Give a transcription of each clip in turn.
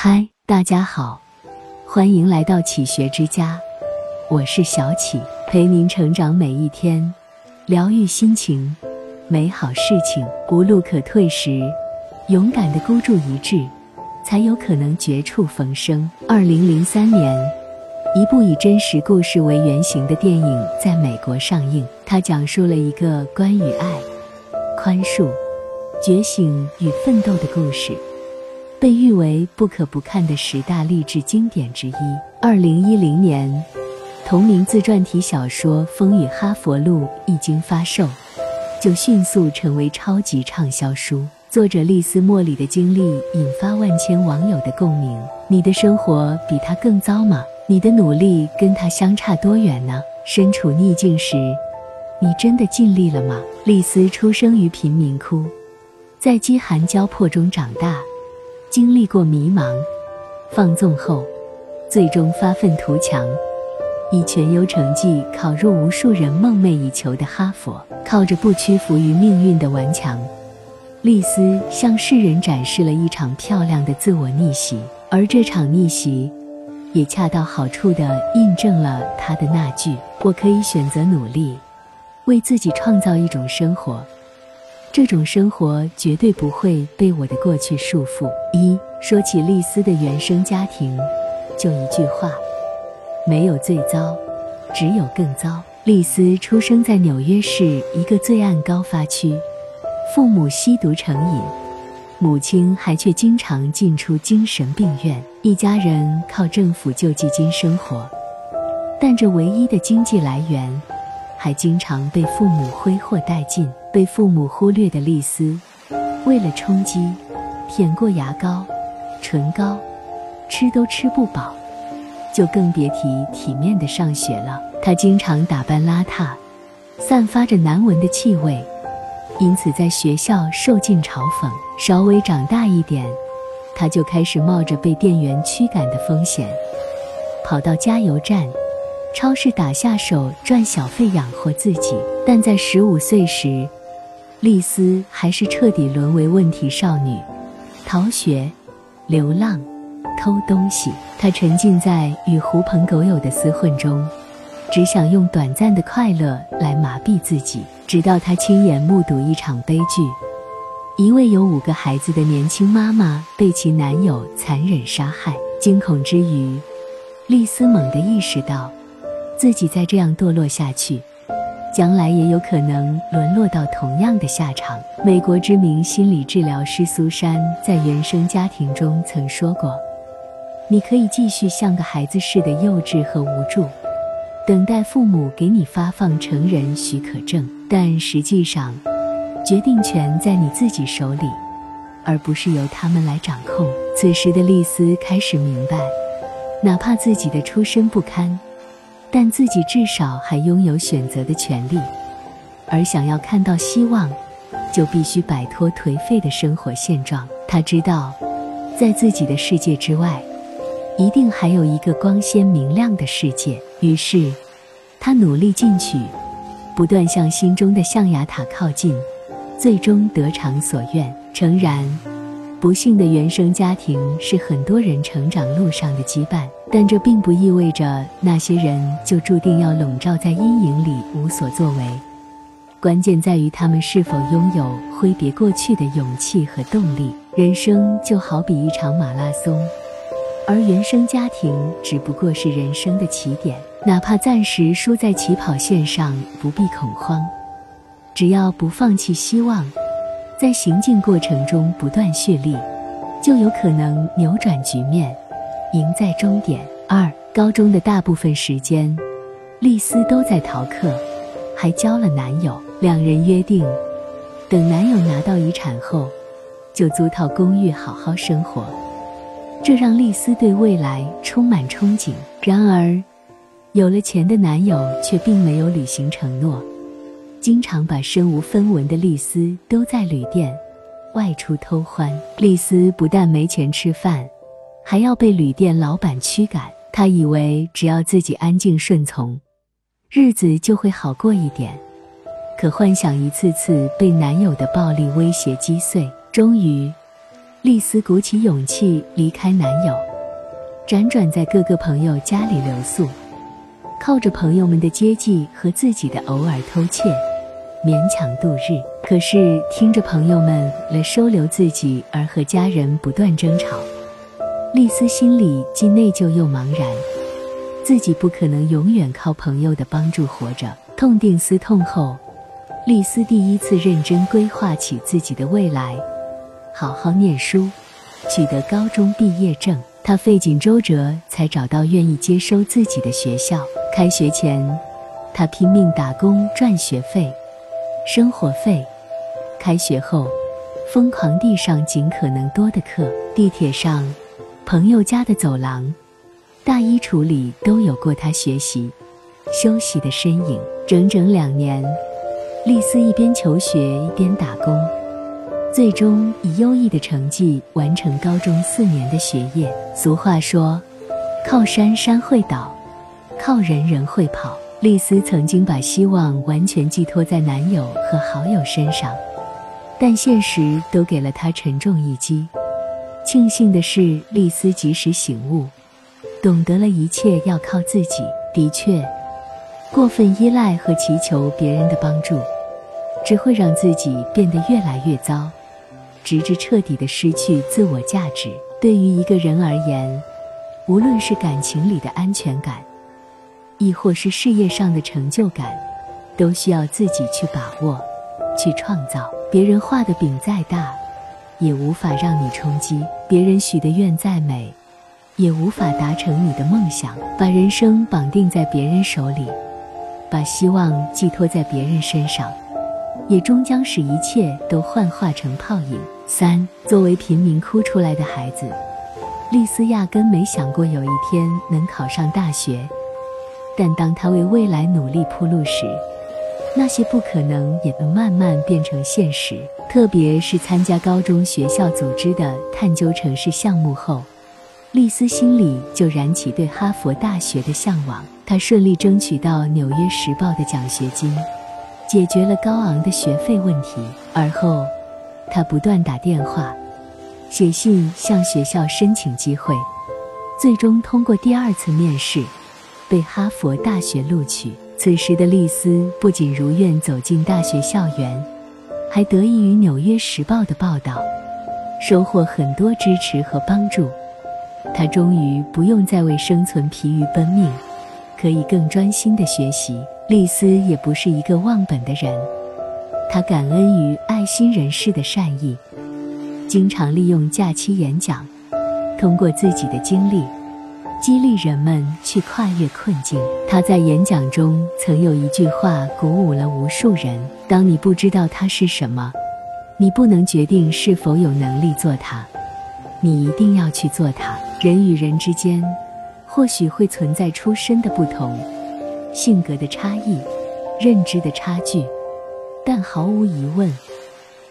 嗨，大家好，欢迎来到启学之家，我是小启，陪您成长每一天，疗愈心情，美好事情。无路可退时，勇敢的孤注一掷，才有可能绝处逢生。二零零三年，一部以真实故事为原型的电影在美国上映，它讲述了一个关于爱、宽恕、觉醒与奋斗的故事。被誉为不可不看的十大励志经典之一。二零一零年，同名自传体小说《风雨哈佛路》一经发售，就迅速成为超级畅销书。作者丽丝·莫里的经历引发万千网友的共鸣。你的生活比他更糟吗？你的努力跟他相差多远呢？身处逆境时，你真的尽力了吗？丽丝出生于贫民窟，在饥寒交迫中长大。经历过迷茫、放纵后，最终发愤图强，以全优成绩考入无数人梦寐以求的哈佛。靠着不屈服于命运的顽强，丽丝向世人展示了一场漂亮的自我逆袭。而这场逆袭，也恰到好处地印证了她的那句：“我可以选择努力，为自己创造一种生活。”这种生活绝对不会被我的过去束缚。一说起丽丝的原生家庭，就一句话：没有最糟，只有更糟。丽丝出生在纽约市一个罪案高发区，父母吸毒成瘾，母亲还却经常进出精神病院，一家人靠政府救济金生活，但这唯一的经济来源，还经常被父母挥霍殆尽。被父母忽略的丽丝，为了充饥，舔过牙膏、唇膏，吃都吃不饱，就更别提体面的上学了。她经常打扮邋遢，散发着难闻的气味，因此在学校受尽嘲讽。稍微长大一点，她就开始冒着被店员驱赶的风险，跑到加油站、超市打下手赚小费养活自己。但在十五岁时，丽丝还是彻底沦为问题少女，逃学、流浪、偷东西。她沉浸在与狐朋狗友的厮混中，只想用短暂的快乐来麻痹自己。直到她亲眼目睹一场悲剧：一位有五个孩子的年轻妈妈被其男友残忍杀害。惊恐之余，丽丝猛地意识到，自己再这样堕落下去。将来也有可能沦落到同样的下场。美国知名心理治疗师苏珊在原生家庭中曾说过：“你可以继续像个孩子似的幼稚和无助，等待父母给你发放成人许可证，但实际上，决定权在你自己手里，而不是由他们来掌控。”此时的丽丝开始明白，哪怕自己的出身不堪。但自己至少还拥有选择的权利，而想要看到希望，就必须摆脱颓废的生活现状。他知道，在自己的世界之外，一定还有一个光鲜明亮的世界。于是，他努力进取，不断向心中的象牙塔靠近，最终得偿所愿。诚然。不幸的原生家庭是很多人成长路上的羁绊，但这并不意味着那些人就注定要笼罩在阴影里无所作为。关键在于他们是否拥有挥别过去的勇气和动力。人生就好比一场马拉松，而原生家庭只不过是人生的起点。哪怕暂时输在起跑线上，不必恐慌，只要不放弃希望。在行进过程中不断蓄力，就有可能扭转局面，赢在终点。二高中的大部分时间，丽丝都在逃课，还交了男友。两人约定，等男友拿到遗产后，就租套公寓好好生活。这让丽丝对未来充满憧憬。然而，有了钱的男友却并没有履行承诺。经常把身无分文的丽丝丢在旅店，外出偷欢。丽丝不但没钱吃饭，还要被旅店老板驱赶。她以为只要自己安静顺从，日子就会好过一点。可幻想一次次被男友的暴力威胁击碎，终于，丽丝鼓起勇气离开男友，辗转在各个朋友家里留宿，靠着朋友们的接济和自己的偶尔偷窃，勉强度日。可是听着朋友们为收留自己而和家人不断争吵，丽丝心里既内疚又茫然，自己不可能永远靠朋友的帮助活着。痛定思痛后，丽丝第一次认真规划起自己的未来。好好念书，取得高中毕业证。她费尽周折才找到愿意接收自己的学校。开学前，她拼命打工赚学费、生活费。开学后，疯狂地上尽可能多的课。地铁上、朋友家的走廊、大衣橱里都有过他学习、休息的身影。整整两年，丽丝一边求学一边打工。最终以优异的成绩完成高中四年的学业。俗话说：“靠山山会倒，靠人人会跑。”丽丝曾经把希望完全寄托在男友和好友身上，但现实都给了她沉重一击。庆幸的是，丽丝及时醒悟，懂得了一切要靠自己。的确，过分依赖和祈求别人的帮助，只会让自己变得越来越糟。直至彻底的失去自我价值。对于一个人而言，无论是感情里的安全感，亦或是事业上的成就感，都需要自己去把握、去创造。别人画的饼再大，也无法让你冲击；别人许的愿再美，也无法达成你的梦想。把人生绑定在别人手里，把希望寄托在别人身上。也终将使一切都幻化成泡影。三，作为贫民窟出来的孩子，丽丝压根没想过有一天能考上大学。但当她为未来努力铺路时，那些不可能也能慢慢变成现实。特别是参加高中学校组织的探究城市项目后，丽丝心里就燃起对哈佛大学的向往。她顺利争取到《纽约时报》的奖学金。解决了高昂的学费问题。而后，她不断打电话、写信向学校申请机会，最终通过第二次面试，被哈佛大学录取。此时的丽丝不仅如愿走进大学校园，还得益于《纽约时报》的报道，收获很多支持和帮助。她终于不用再为生存疲于奔命，可以更专心地学习。丽丝也不是一个忘本的人，她感恩于爱心人士的善意，经常利用假期演讲，通过自己的经历激励人们去跨越困境。他在演讲中曾有一句话鼓舞了无数人：“当你不知道它是什么，你不能决定是否有能力做它，你一定要去做它。”人与人之间或许会存在出身的不同。性格的差异，认知的差距，但毫无疑问，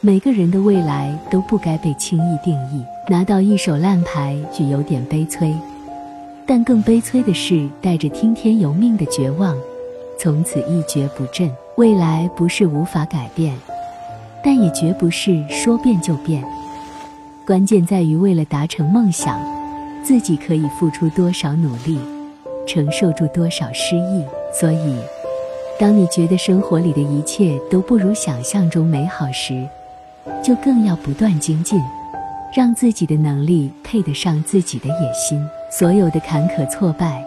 每个人的未来都不该被轻易定义。拿到一手烂牌就有点悲催，但更悲催的是带着听天由命的绝望，从此一蹶不振。未来不是无法改变，但也绝不是说变就变。关键在于为了达成梦想，自己可以付出多少努力，承受住多少失意。所以，当你觉得生活里的一切都不如想象中美好时，就更要不断精进，让自己的能力配得上自己的野心。所有的坎坷挫败，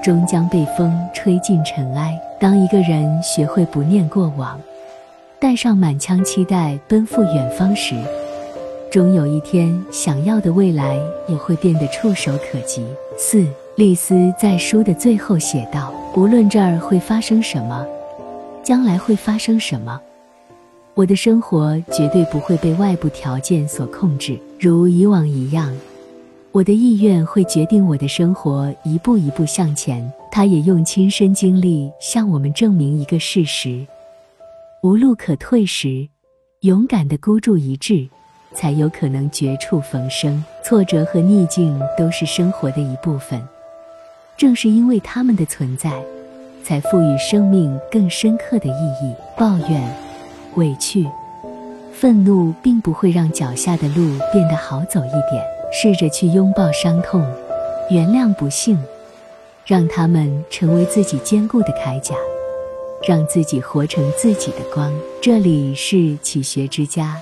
终将被风吹进尘埃。当一个人学会不念过往，带上满腔期待奔赴远方时，终有一天，想要的未来也会变得触手可及。四。丽丝在书的最后写道：“无论这儿会发生什么，将来会发生什么，我的生活绝对不会被外部条件所控制。如以往一样，我的意愿会决定我的生活一步一步向前。”他也用亲身经历向我们证明一个事实：无路可退时，勇敢地孤注一掷，才有可能绝处逢生。挫折和逆境都是生活的一部分。正是因为他们的存在，才赋予生命更深刻的意义。抱怨、委屈、愤怒并不会让脚下的路变得好走一点。试着去拥抱伤痛，原谅不幸，让他们成为自己坚固的铠甲，让自己活成自己的光。这里是启学之家，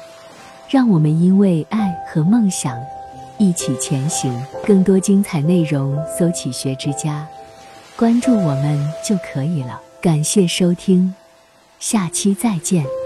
让我们因为爱和梦想一起前行。更多精彩内容，搜“启学之家”，关注我们就可以了。感谢收听，下期再见。